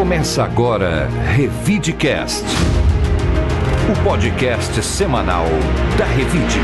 Começa agora Revidecast, o podcast semanal da Revide.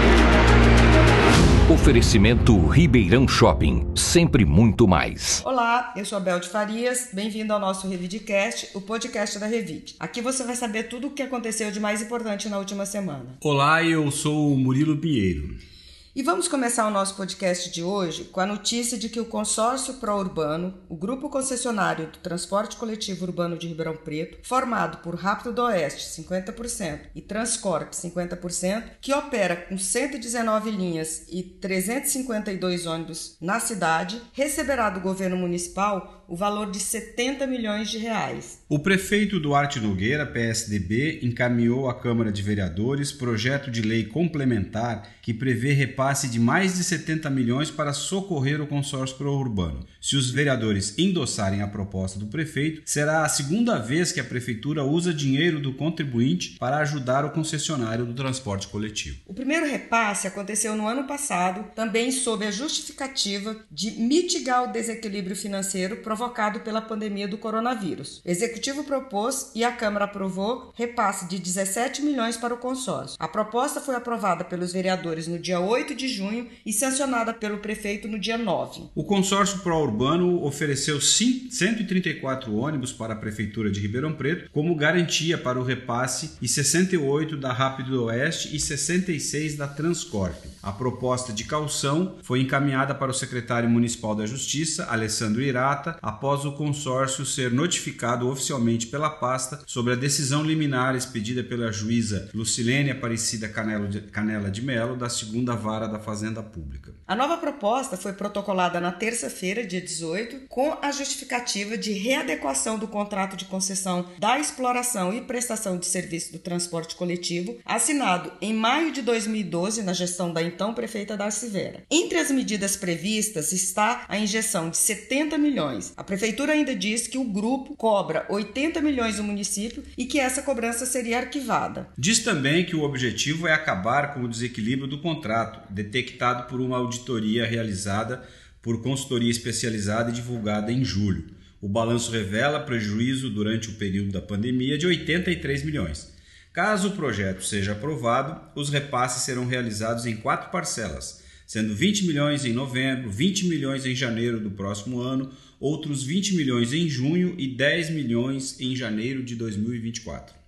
Oferecimento Ribeirão Shopping, sempre muito mais. Olá, eu sou a Bel de Farias, bem-vindo ao nosso Revidecast, o podcast da Revide. Aqui você vai saber tudo o que aconteceu de mais importante na última semana. Olá, eu sou o Murilo Pinheiro. E vamos começar o nosso podcast de hoje com a notícia de que o consórcio pró-urbano, o grupo concessionário do transporte coletivo urbano de Ribeirão Preto, formado por Rápido do Oeste 50% e Transcorp 50%, que opera com 119 linhas e 352 ônibus na cidade, receberá do governo municipal o valor de 70 milhões de reais. O prefeito Duarte Nogueira, PSDB, encaminhou à Câmara de Vereadores projeto de lei complementar que prevê repasse de mais de 70 milhões para socorrer o consórcio pró-urbano. Se os vereadores endossarem a proposta do prefeito, será a segunda vez que a prefeitura usa dinheiro do contribuinte para ajudar o concessionário do transporte coletivo. O primeiro repasse aconteceu no ano passado, também sob a justificativa de mitigar o desequilíbrio financeiro provocado pela pandemia do coronavírus. O executivo propôs e a Câmara aprovou repasse de 17 milhões para o consórcio. A proposta foi aprovada pelos vereadores no dia 8 de junho e sancionada pelo prefeito no dia 9. O consórcio pró-urbano ofereceu 134 ônibus para a prefeitura de Ribeirão Preto como garantia para o repasse e 68 da Rápido Oeste e 66 da Transcorp. A proposta de calção foi encaminhada para o secretário municipal da Justiça, Alessandro Irata, após o consórcio ser notificado oficialmente pela pasta sobre a decisão liminar expedida pela juíza Lucilene Aparecida Canela de Melo, da segunda vara da Fazenda Pública. A nova proposta foi protocolada na terça-feira, dia 18, com a justificativa de readequação do contrato de concessão da exploração e prestação de serviço do transporte coletivo, assinado em maio de 2012 na gestão da então prefeita Darcy Vera. Entre as medidas previstas está a injeção de 70 milhões a prefeitura ainda diz que o grupo cobra 80 milhões do município e que essa cobrança seria arquivada. Diz também que o objetivo é acabar com o desequilíbrio do contrato, detectado por uma auditoria realizada por consultoria especializada e divulgada em julho. O balanço revela prejuízo durante o período da pandemia de 83 milhões. Caso o projeto seja aprovado, os repasses serão realizados em quatro parcelas sendo 20 milhões em novembro, 20 milhões em janeiro do próximo ano, outros 20 milhões em junho e 10 milhões em janeiro de 2024.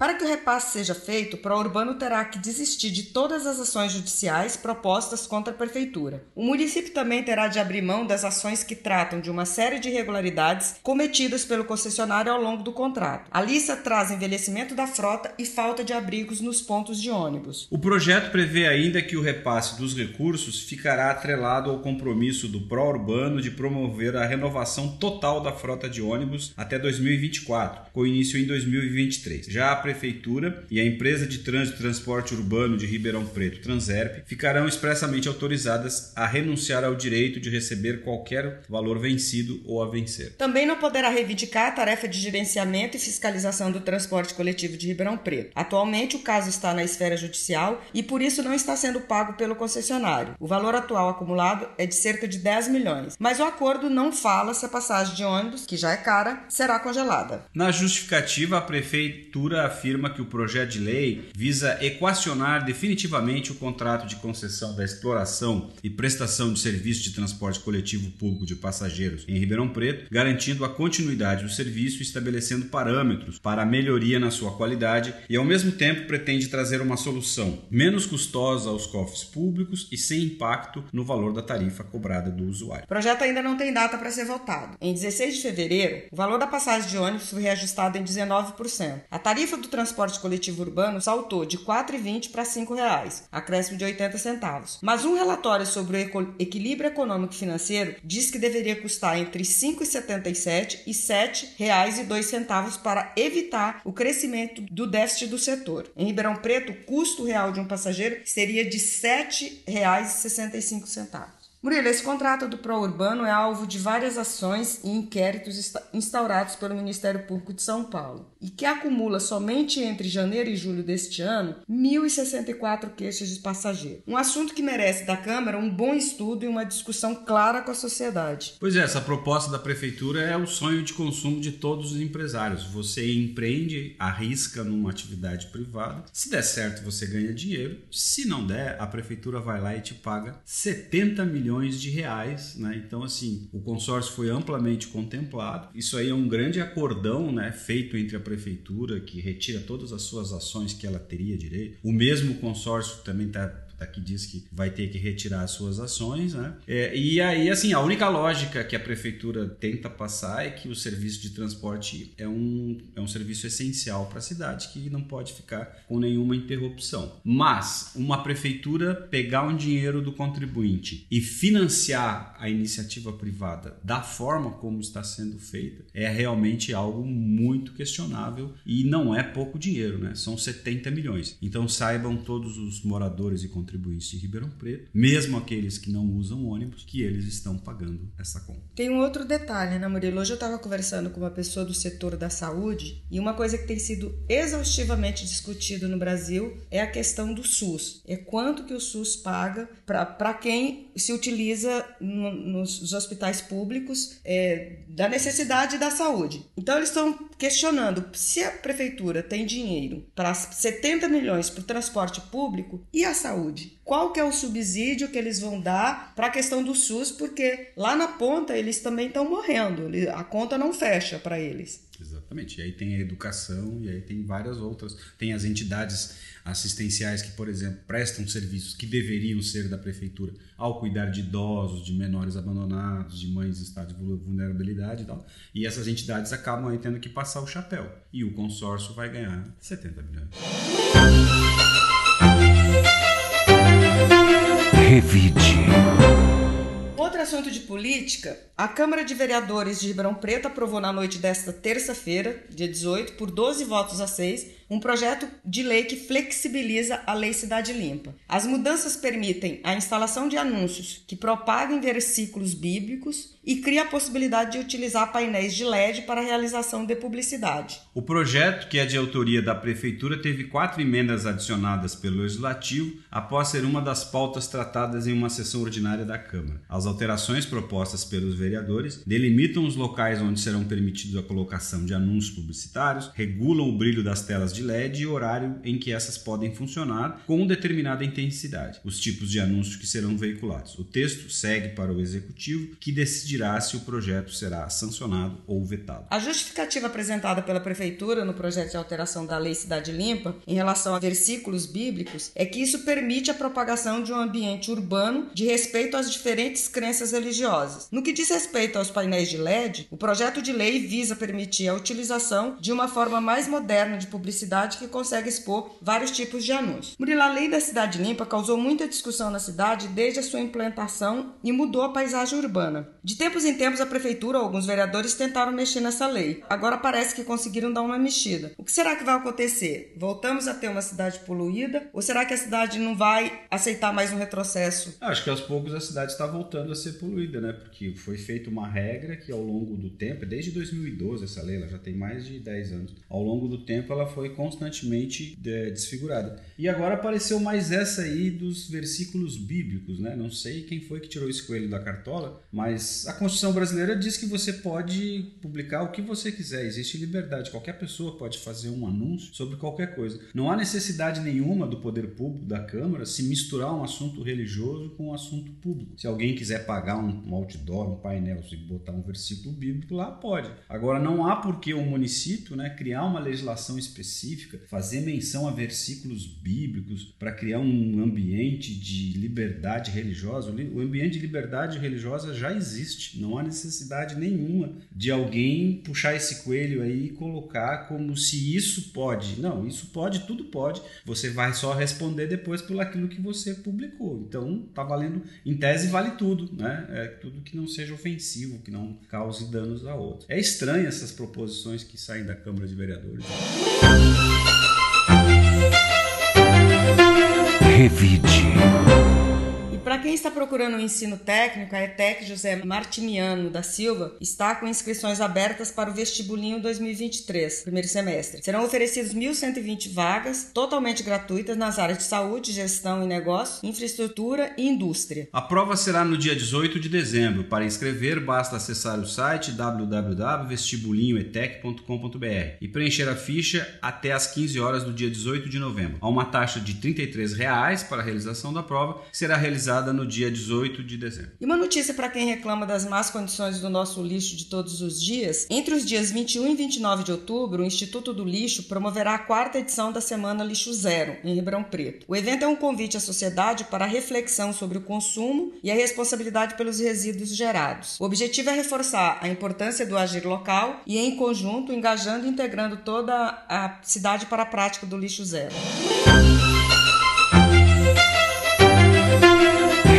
Para que o repasse seja feito, o Pró-Urbano terá que desistir de todas as ações judiciais propostas contra a Prefeitura. O município também terá de abrir mão das ações que tratam de uma série de irregularidades cometidas pelo concessionário ao longo do contrato. A lista traz envelhecimento da frota e falta de abrigos nos pontos de ônibus. O projeto prevê ainda que o repasse dos recursos ficará atrelado ao compromisso do Pró-Urbano de promover a renovação total da frota de ônibus até 2024, com início em 2023. Já a Prefeitura e a Empresa de Trânsito e Transporte Urbano de Ribeirão Preto, Transerp, ficarão expressamente autorizadas a renunciar ao direito de receber qualquer valor vencido ou a vencer. Também não poderá reivindicar a tarefa de gerenciamento e fiscalização do transporte coletivo de Ribeirão Preto. Atualmente, o caso está na esfera judicial e por isso não está sendo pago pelo concessionário. O valor atual acumulado é de cerca de 10 milhões, mas o acordo não fala se a passagem de ônibus, que já é cara, será congelada. Na justificativa, a prefeitura afirma que o projeto de lei visa equacionar definitivamente o contrato de concessão da exploração e prestação de serviço de transporte coletivo público de passageiros em Ribeirão Preto, garantindo a continuidade do serviço e estabelecendo parâmetros para a melhoria na sua qualidade e, ao mesmo tempo, pretende trazer uma solução menos custosa aos cofres públicos e sem impacto no valor da tarifa cobrada do usuário. O projeto ainda não tem data para ser votado. Em 16 de fevereiro, o valor da passagem de ônibus foi reajustado em 19%. A tarifa do transporte coletivo urbano saltou de R$ 4,20 para R$ 5,00, acréscimo de 80 centavos. Mas um relatório sobre o equilíbrio econômico financeiro diz que deveria custar entre R$ 5,77 e R$ 7,02 para evitar o crescimento do déficit do setor. Em Ribeirão Preto, o custo real de um passageiro seria de R$ 7,65. Murilo, esse contrato do Pró-Urbano é alvo de várias ações e inquéritos instaurados pelo Ministério Público de São Paulo. E que acumula somente entre janeiro e julho deste ano 1.064 queixas de passageiros. Um assunto que merece da Câmara um bom estudo e uma discussão clara com a sociedade. Pois é, essa proposta da Prefeitura é o sonho de consumo de todos os empresários. Você empreende, arrisca numa atividade privada, se der certo você ganha dinheiro, se não der, a Prefeitura vai lá e te paga 70 milhões de reais. Né? Então, assim, o consórcio foi amplamente contemplado. Isso aí é um grande acordão né, feito entre a Prefeitura, que retira todas as suas ações que ela teria direito. O mesmo consórcio também está aqui diz que vai ter que retirar as suas ações, né? É, e aí, assim, a única lógica que a prefeitura tenta passar é que o serviço de transporte é um, é um serviço essencial para a cidade que não pode ficar com nenhuma interrupção. Mas uma prefeitura pegar um dinheiro do contribuinte e financiar a iniciativa privada da forma como está sendo feita é realmente algo muito questionável e não é pouco dinheiro, né? São 70 milhões. Então saibam todos os moradores e contribuintes contribuintes de Ribeirão Preto, mesmo aqueles que não usam ônibus, que eles estão pagando essa conta. Tem um outro detalhe, né, Murilo? Hoje eu estava conversando com uma pessoa do setor da saúde e uma coisa que tem sido exaustivamente discutido no Brasil é a questão do SUS. É quanto que o SUS paga para quem se utiliza no, nos hospitais públicos é, da necessidade da saúde. Então eles estão questionando se a prefeitura tem dinheiro para 70 milhões para o transporte público e a saúde. Qual que é o subsídio que eles vão dar para a questão do SUS? Porque lá na ponta eles também estão morrendo, a conta não fecha para eles. Exatamente. E aí tem a educação e aí tem várias outras. Tem as entidades assistenciais que, por exemplo, prestam serviços que deveriam ser da prefeitura ao cuidar de idosos, de menores abandonados, de mães em estado de vulnerabilidade e tal. E essas entidades acabam aí tendo que passar o chapéu. E o consórcio vai ganhar 70 milhões. Revide. Outro assunto de política, a Câmara de Vereadores de Ribeirão Preto aprovou na noite desta terça-feira, dia 18, por 12 votos a 6, um projeto de lei que flexibiliza a Lei Cidade Limpa. As mudanças permitem a instalação de anúncios que propaguem versículos bíblicos e cria a possibilidade de utilizar painéis de LED para a realização de publicidade. O projeto, que é de autoria da Prefeitura, teve quatro emendas adicionadas pelo Legislativo após ser uma das pautas tratadas em uma sessão ordinária da Câmara. As alterações propostas pelos vereadores delimitam os locais onde serão permitidos a colocação de anúncios publicitários, regulam o brilho das telas de de LED e horário em que essas podem funcionar com determinada intensidade, os tipos de anúncios que serão veiculados. O texto segue para o executivo, que decidirá se o projeto será sancionado ou vetado. A justificativa apresentada pela prefeitura no projeto de alteração da Lei Cidade Limpa em relação a versículos bíblicos é que isso permite a propagação de um ambiente urbano de respeito às diferentes crenças religiosas. No que diz respeito aos painéis de LED, o projeto de lei visa permitir a utilização de uma forma mais moderna de publicidade que consegue expor vários tipos de anúncios. Murilo, a lei da cidade limpa causou muita discussão na cidade desde a sua implantação e mudou a paisagem urbana. De tempos em tempos, a prefeitura ou alguns vereadores tentaram mexer nessa lei. Agora parece que conseguiram dar uma mexida. O que será que vai acontecer? Voltamos a ter uma cidade poluída? Ou será que a cidade não vai aceitar mais um retrocesso? Acho que aos poucos a cidade está voltando a ser poluída, né? Porque foi feita uma regra que ao longo do tempo, desde 2012 essa lei, ela já tem mais de 10 anos, ao longo do tempo ela foi constantemente é, desfigurada. E agora apareceu mais essa aí dos versículos bíblicos, né? Não sei quem foi que tirou esse coelho da cartola, mas a Constituição brasileira diz que você pode publicar o que você quiser, existe liberdade. Qualquer pessoa pode fazer um anúncio sobre qualquer coisa. Não há necessidade nenhuma do poder público, da Câmara, se misturar um assunto religioso com um assunto público. Se alguém quiser pagar um, outdoor, um painel e botar um versículo bíblico lá, pode. Agora, não há por que o município né, criar uma legislação específica específica, fazer menção a versículos bíblicos para criar um ambiente de liberdade religiosa. O ambiente de liberdade religiosa já existe, não há necessidade nenhuma de alguém puxar esse coelho aí e colocar como se isso pode. Não, isso pode, tudo pode. Você vai só responder depois pelo aquilo que você publicou. Então, tá valendo, em tese vale tudo, né? É tudo que não seja ofensivo, que não cause danos a outros. É estranho essas proposições que saem da Câmara de Vereadores. Revide. Para quem está procurando um ensino técnico, a ETEC José Martimiano da Silva está com inscrições abertas para o vestibulinho 2023, primeiro semestre. Serão oferecidas 1.120 vagas, totalmente gratuitas nas áreas de saúde, gestão e negócio, infraestrutura e indústria. A prova será no dia 18 de dezembro. Para inscrever, basta acessar o site www.vestibulinhoetec.com.br e preencher a ficha até às 15 horas do dia 18 de novembro. Há uma taxa de 33 reais para a realização da prova, será realizada no dia 18 de dezembro. E uma notícia para quem reclama das más condições do nosso lixo de todos os dias: entre os dias 21 e 29 de outubro, o Instituto do Lixo promoverá a quarta edição da Semana Lixo Zero, em Ribeirão Preto. O evento é um convite à sociedade para reflexão sobre o consumo e a responsabilidade pelos resíduos gerados. O objetivo é reforçar a importância do agir local e, em conjunto, engajando e integrando toda a cidade para a prática do lixo zero.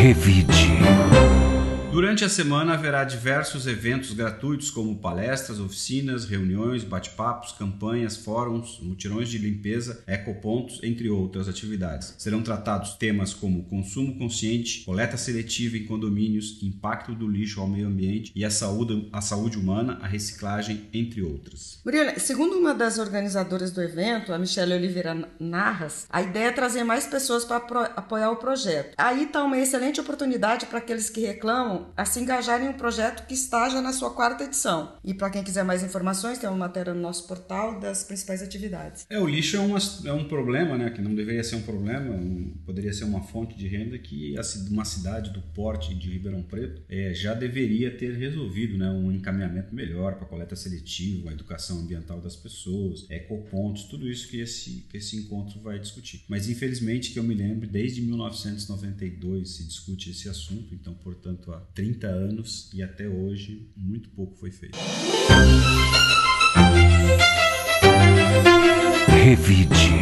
Revide. Durante a semana haverá diversos eventos gratuitos, como palestras, oficinas, reuniões, bate-papos, campanhas, fóruns, mutirões de limpeza, ecopontos, entre outras atividades. Serão tratados temas como consumo consciente, coleta seletiva em condomínios, impacto do lixo ao meio ambiente e a saúde, a saúde humana, a reciclagem, entre outras. Murilo, segundo uma das organizadoras do evento, a Michelle Oliveira Narras, a ideia é trazer mais pessoas para apoiar o projeto. Aí está uma excelente oportunidade para aqueles que reclamam a se engajar em um projeto que está já na sua quarta edição. E para quem quiser mais informações, tem uma matéria no nosso portal das principais atividades. É, o lixo é, uma, é um problema, né, que não deveria ser um problema, um, poderia ser uma fonte de renda que uma cidade do porte de Ribeirão Preto é, já deveria ter resolvido, né, um encaminhamento melhor para coleta seletiva, a educação ambiental das pessoas, ecopontos, tudo isso que esse, que esse encontro vai discutir. Mas infelizmente que eu me lembro, desde 1992 se discute esse assunto, então portanto há 30 anos e até hoje muito pouco foi feito. Revide.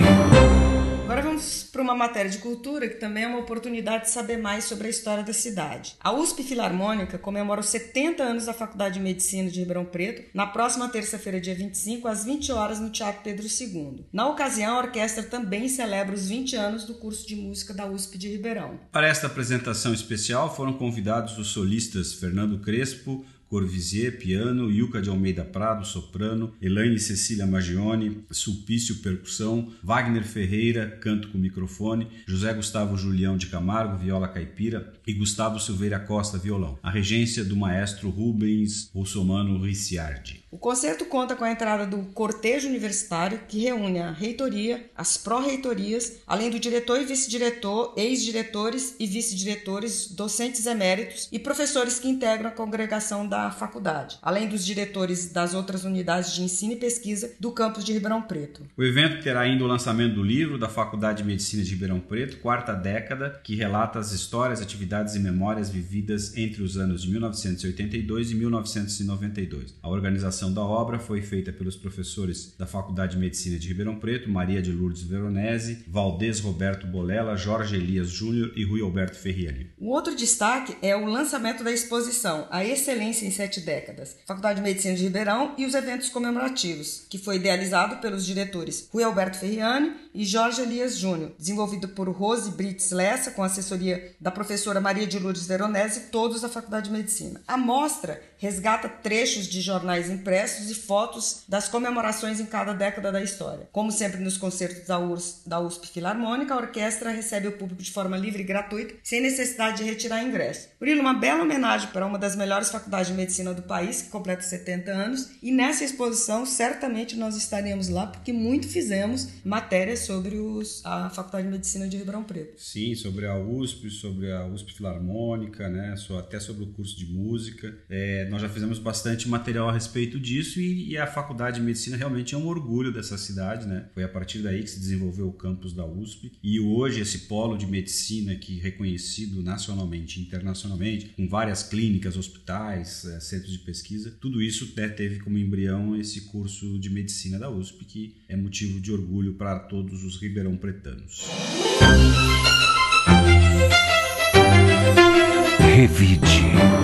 Para uma matéria de cultura que também é uma oportunidade de saber mais sobre a história da cidade. A USP Filarmônica comemora os 70 anos da Faculdade de Medicina de Ribeirão Preto na próxima terça-feira, dia 25, às 20 horas, no Teatro Pedro II. Na ocasião, a orquestra também celebra os 20 anos do curso de música da USP de Ribeirão. Para esta apresentação especial foram convidados os solistas Fernando Crespo, Corvisier, piano, Yuca de Almeida Prado, soprano, Elaine Cecília Magione, Sulpício, percussão, Wagner Ferreira, canto com microfone, José Gustavo Julião de Camargo, viola caipira e Gustavo Silveira Costa, violão. A regência do maestro Rubens Russomano Ricciardi. O concerto conta com a entrada do cortejo universitário, que reúne a reitoria, as pró-reitorias, além do diretor e vice-diretor, ex-diretores e vice-diretores, docentes eméritos e professores que integram a congregação da faculdade, além dos diretores das outras unidades de ensino e pesquisa do campus de Ribeirão Preto. O evento terá ainda o lançamento do livro da Faculdade de Medicina de Ribeirão Preto, Quarta Década, que relata as histórias, atividades e memórias vividas entre os anos de 1982 e 1992. A organização da obra foi feita pelos professores da Faculdade de Medicina de Ribeirão Preto, Maria de Lourdes Veronese, Valdez Roberto Bolela, Jorge Elias Júnior e Rui Alberto Ferrieri. Um outro destaque é o lançamento da exposição A Excelência em Sete Décadas, Faculdade de Medicina de Ribeirão e os eventos comemorativos, que foi idealizado pelos diretores Rui Alberto Ferriani e Jorge Elias Júnior, desenvolvido por Rose Brits Lessa, com assessoria da professora Maria de Lourdes Veronese, todos da Faculdade de Medicina. A mostra resgata trechos de jornais impressos e fotos das comemorações em cada década da história. Como sempre nos concertos da, da USP Filarmônica, a orquestra recebe o público de forma livre e gratuita, sem necessidade de retirar ingresso. Murilo, uma bela homenagem para uma das melhores faculdades de medicina do país, que completa 70 anos, e nessa exposição certamente nós estaremos lá, porque muito fizemos matérias sobre os, a Faculdade de Medicina de Ribeirão Preto. Sim, sobre a USP, sobre a USP Filarmônica, né, até sobre o curso de música. É, nós já fizemos bastante material a respeito disso e, e, a faculdade de medicina realmente é um orgulho dessa cidade, né? Foi a partir daí que se desenvolveu o campus da USP e hoje esse polo de medicina que é reconhecido nacionalmente e internacionalmente, com várias clínicas, hospitais, é, centros de pesquisa, tudo isso né, teve como embrião esse curso de medicina da USP que é motivo de orgulho para todos os ribeirão pretanos. Revide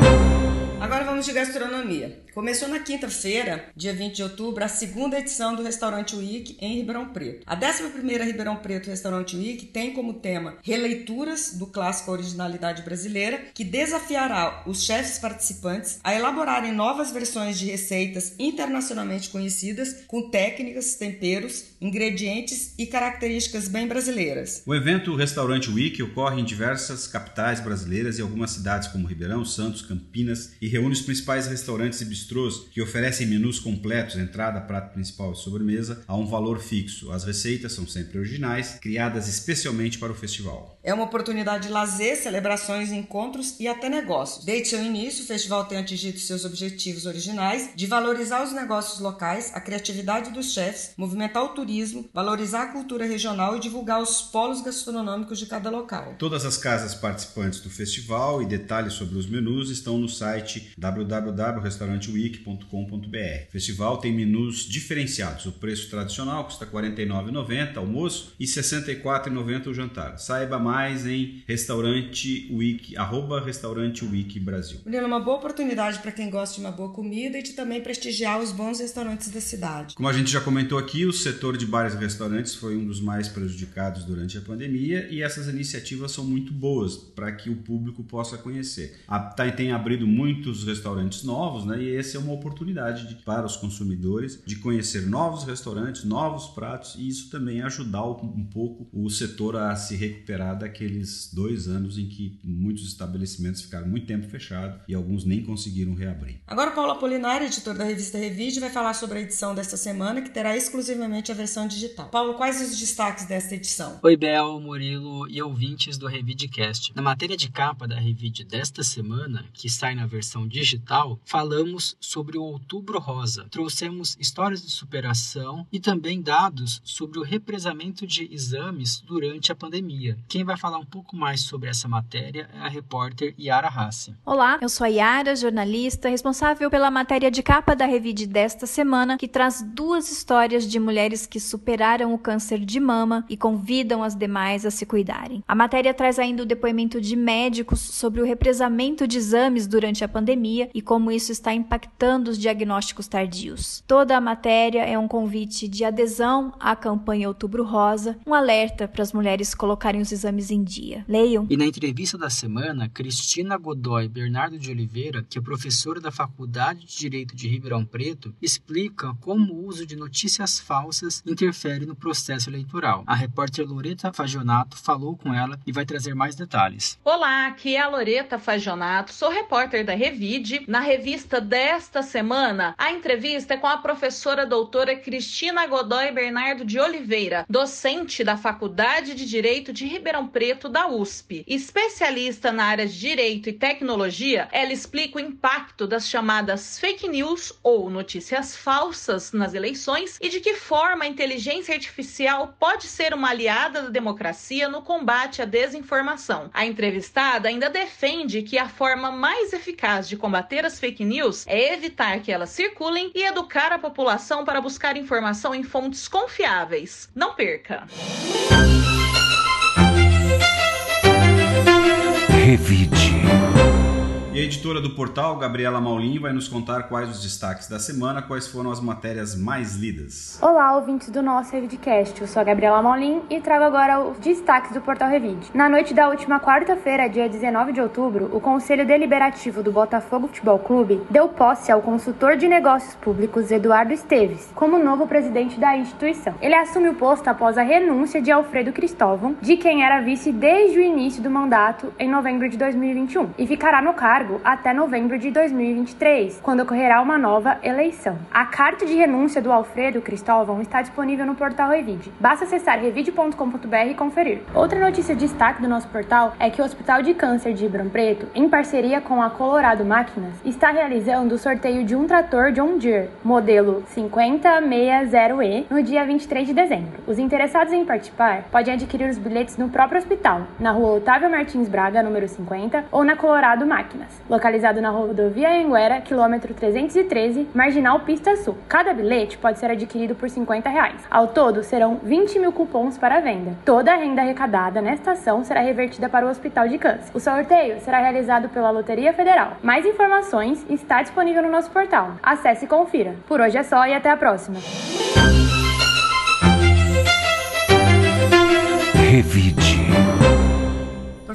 de gastronomia. Começou na quinta-feira, dia 20 de outubro, a segunda edição do Restaurante Week em Ribeirão Preto. A 11ª Ribeirão Preto Restaurante Week tem como tema releituras do clássico Originalidade Brasileira, que desafiará os chefes participantes a elaborarem novas versões de receitas internacionalmente conhecidas com técnicas, temperos, ingredientes e características bem brasileiras. O evento Restaurante Week ocorre em diversas capitais brasileiras e algumas cidades como Ribeirão, Santos, Campinas e reúne os principais restaurantes e bistrôs que oferecem menus completos, entrada, prato principal e sobremesa, a um valor fixo. As receitas são sempre originais, criadas especialmente para o festival. É uma oportunidade de lazer, celebrações, encontros e até negócios. Desde seu início, o festival tem atingido seus objetivos originais de valorizar os negócios locais, a criatividade dos chefs, movimentar o turismo, valorizar a cultura regional e divulgar os polos gastronômicos de cada local. Todas as casas participantes do festival e detalhes sobre os menus estão no site www.restauranteweek.com.br. O festival tem menus diferenciados. O preço tradicional custa R$ 49,90 almoço e R$ 64,90 o jantar. Saiba mais em restaurante week, arroba restaurante week Brasil. Uma boa oportunidade para quem gosta de uma boa comida e de também prestigiar os bons restaurantes da cidade. Como a gente já comentou aqui, o setor de bares e restaurantes foi um dos mais prejudicados durante a pandemia e essas iniciativas são muito boas para que o público possa conhecer. A, tá, tem abrido muitos restaurantes novos, né? E essa é uma oportunidade de, para os consumidores de conhecer novos restaurantes, novos pratos e isso também ajudar um pouco o setor a se recuperar daqueles dois anos em que muitos estabelecimentos ficaram muito tempo fechados e alguns nem conseguiram reabrir. Agora, Paulo Apolinário, editor da revista Revide, vai falar sobre a edição desta semana, que terá exclusivamente a versão digital. Paulo, quais os destaques desta edição? Oi, Bel, Murilo e ouvintes do Revidecast. Na matéria de capa da Revide desta semana, que sai na versão digital, falamos sobre o Outubro Rosa. Trouxemos histórias de superação e também dados sobre o represamento de exames durante a pandemia. Quem vai falar um pouco mais sobre essa matéria é a repórter Yara Hassi. Olá, eu sou a Yara, jornalista, responsável pela matéria de capa da Revide desta semana, que traz duas histórias de mulheres que superaram o câncer de mama e convidam as demais a se cuidarem. A matéria traz ainda o depoimento de médicos sobre o represamento de exames durante a pandemia e como isso está impactando os diagnósticos tardios. Toda a matéria é um convite de adesão à campanha Outubro Rosa, um alerta para as mulheres colocarem os exames em dia. Leiam. E na entrevista da semana, Cristina Godoy Bernardo de Oliveira, que é professora da Faculdade de Direito de Ribeirão Preto, explica como o uso de notícias falsas interfere no processo eleitoral. A repórter Loreta Fagionato falou com ela e vai trazer mais detalhes. Olá, aqui é a Loreta Fagionato, sou repórter da Revide. Na revista desta semana, a entrevista é com a professora doutora Cristina Godoy Bernardo de Oliveira, docente da Faculdade de Direito de Ribeirão Preto da USP. Especialista na área de Direito e Tecnologia, ela explica o impacto das chamadas fake news ou notícias falsas nas eleições e de que forma a inteligência artificial pode ser uma aliada da democracia no combate à desinformação. A entrevistada ainda defende que a forma mais eficaz de combater as fake news é evitar que elas circulem e educar a população para buscar informação em fontes confiáveis. Não perca! Revide. E a editora do portal, Gabriela Maulin, vai nos contar quais os destaques da semana, quais foram as matérias mais lidas. Olá, ouvintes do nosso Revidcast. Eu sou a Gabriela Maulin e trago agora os destaques do portal Revide. Na noite da última quarta-feira, dia 19 de outubro, o Conselho Deliberativo do Botafogo Futebol Clube deu posse ao consultor de negócios públicos Eduardo Esteves como novo presidente da instituição. Ele assume o posto após a renúncia de Alfredo Cristóvão, de quem era vice desde o início do mandato em novembro de 2021, e ficará no cargo até novembro de 2023, quando ocorrerá uma nova eleição. A carta de renúncia do Alfredo Cristóvão está disponível no portal Revide. Basta acessar revide.com.br e conferir. Outra notícia de destaque do nosso portal é que o Hospital de Câncer de Ribeirão Preto, em parceria com a Colorado Máquinas, está realizando o sorteio de um trator John Deere, modelo 5060E, no dia 23 de dezembro. Os interessados em participar podem adquirir os bilhetes no próprio hospital, na rua Otávio Martins Braga, número 50, ou na Colorado Máquinas. Localizado na rodovia Anguera, quilômetro 313, Marginal Pista Sul. Cada bilhete pode ser adquirido por 50 reais. Ao todo, serão 20 mil cupons para venda. Toda a renda arrecadada nesta ação será revertida para o Hospital de Câncer. O sorteio será realizado pela Loteria Federal. Mais informações está disponível no nosso portal. Acesse e confira. Por hoje é só e até a próxima. Revide.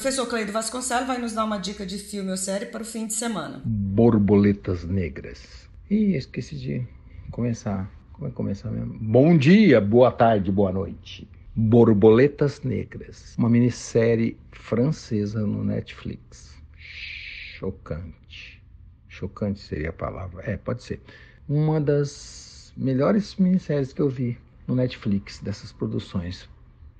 Professor Cleido Vasconcelos vai nos dar uma dica de filme ou série para o fim de semana. Borboletas Negras. Ih, esqueci de começar. Como é que começar mesmo? Bom dia, boa tarde, boa noite. Borboletas Negras. Uma minissérie francesa no Netflix. Chocante. Chocante seria a palavra. É, pode ser. Uma das melhores minisséries que eu vi no Netflix, dessas produções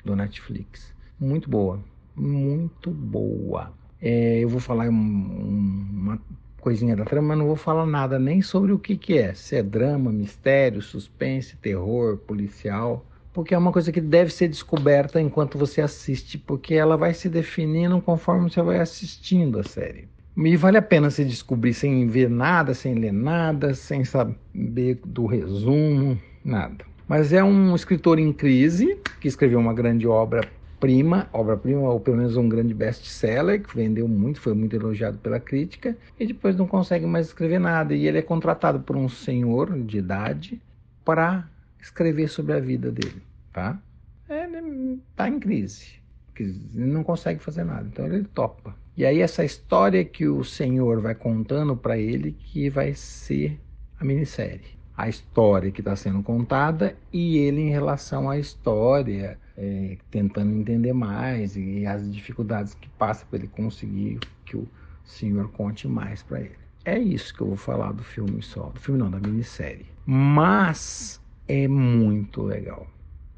do Netflix. Muito boa, muito boa. É, eu vou falar um, um, uma coisinha da trama, mas não vou falar nada nem sobre o que, que é. Se é drama, mistério, suspense, terror, policial. Porque é uma coisa que deve ser descoberta enquanto você assiste, porque ela vai se definindo conforme você vai assistindo a série. E vale a pena se descobrir sem ver nada, sem ler nada, sem saber do resumo, nada. Mas é um escritor em crise que escreveu uma grande obra prima, obra-prima, ou pelo menos um grande best-seller, que vendeu muito, foi muito elogiado pela crítica, e depois não consegue mais escrever nada. E ele é contratado por um senhor de idade para escrever sobre a vida dele, tá? Ele está em crise, não consegue fazer nada, então ele topa. E aí essa história que o senhor vai contando para ele que vai ser a minissérie a história que está sendo contada e ele em relação à história, é, tentando entender mais e as dificuldades que passa para ele conseguir que o senhor conte mais para ele. É isso que eu vou falar do filme só, do filme não, da minissérie. Mas é muito legal,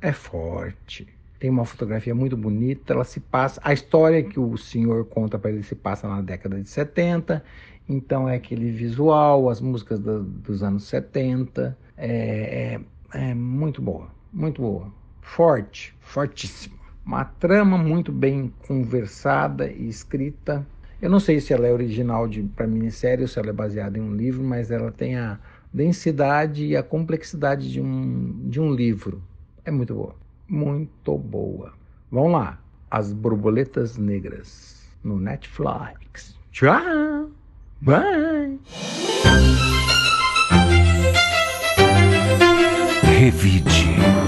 é forte, tem uma fotografia muito bonita, ela se passa, a história que o senhor conta para ele se passa na década de 70 então é aquele visual, as músicas do, dos anos 70. É, é, é muito boa, muito boa. Forte, fortíssima. Uma trama muito bem conversada e escrita. Eu não sei se ela é original para minissérie ou se ela é baseada em um livro, mas ela tem a densidade e a complexidade de um, de um livro. É muito boa. Muito boa. Vamos lá. As Borboletas Negras no Netflix. Tchau! Bye. Revide.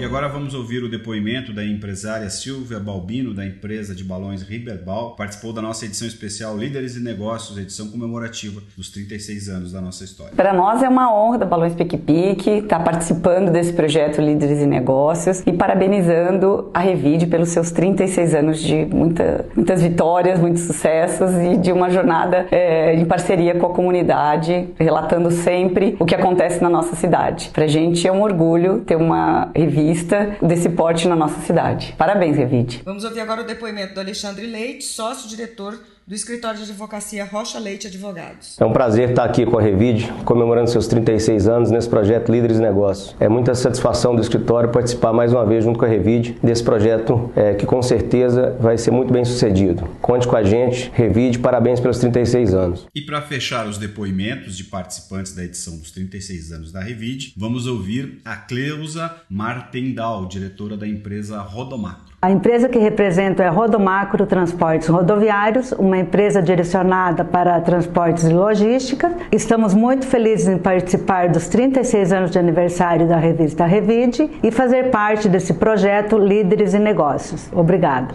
E agora vamos ouvir o depoimento da empresária Silvia Balbino, da empresa de balões Riberbal, participou da nossa edição especial Líderes e Negócios, edição comemorativa dos 36 anos da nossa história. Para nós é uma honra da Balões Pique estar participando desse projeto Líderes e Negócios e parabenizando a Revide pelos seus 36 anos de muita, muitas vitórias, muitos sucessos e de uma jornada é, em parceria com a comunidade, relatando sempre o que acontece na nossa cidade. Para a gente é um orgulho ter uma revista vista desse porte na nossa cidade. Parabéns, Revide. Vamos ouvir agora o depoimento do Alexandre Leite, sócio-diretor do escritório de advocacia Rocha Leite Advogados. É um prazer estar aqui com a Revide, comemorando seus 36 anos nesse projeto Líderes de Negócios. É muita satisfação do escritório participar mais uma vez junto com a Revide desse projeto é, que com certeza vai ser muito bem sucedido. Conte com a gente, Revide, parabéns pelos 36 anos. E para fechar os depoimentos de participantes da edição dos 36 anos da Revide, vamos ouvir a Cleusa Martendal, diretora da empresa Rodomacro. A empresa que represento é Rodomacro Transportes Rodoviários, uma empresa direcionada para transportes e logística. Estamos muito felizes em participar dos 36 anos de aniversário da revista Revide e fazer parte desse projeto Líderes em Negócios. Obrigada.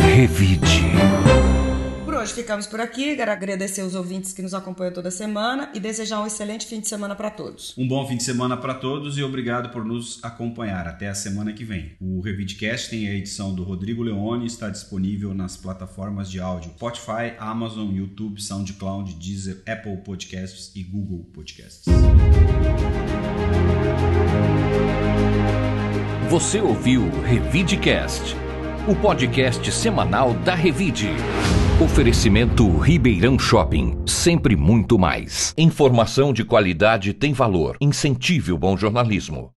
Revide hoje ficamos por aqui. Quero agradecer os ouvintes que nos acompanham toda semana e desejar um excelente fim de semana para todos. Um bom fim de semana para todos e obrigado por nos acompanhar. Até a semana que vem. O Revidcast tem a edição do Rodrigo Leone está disponível nas plataformas de áudio Spotify, Amazon, YouTube, SoundCloud, Deezer, Apple Podcasts e Google Podcasts. Você ouviu Revidcast, o podcast semanal da Revide. Oferecimento Ribeirão Shopping. Sempre muito mais. Informação de qualidade tem valor. Incentive o bom jornalismo.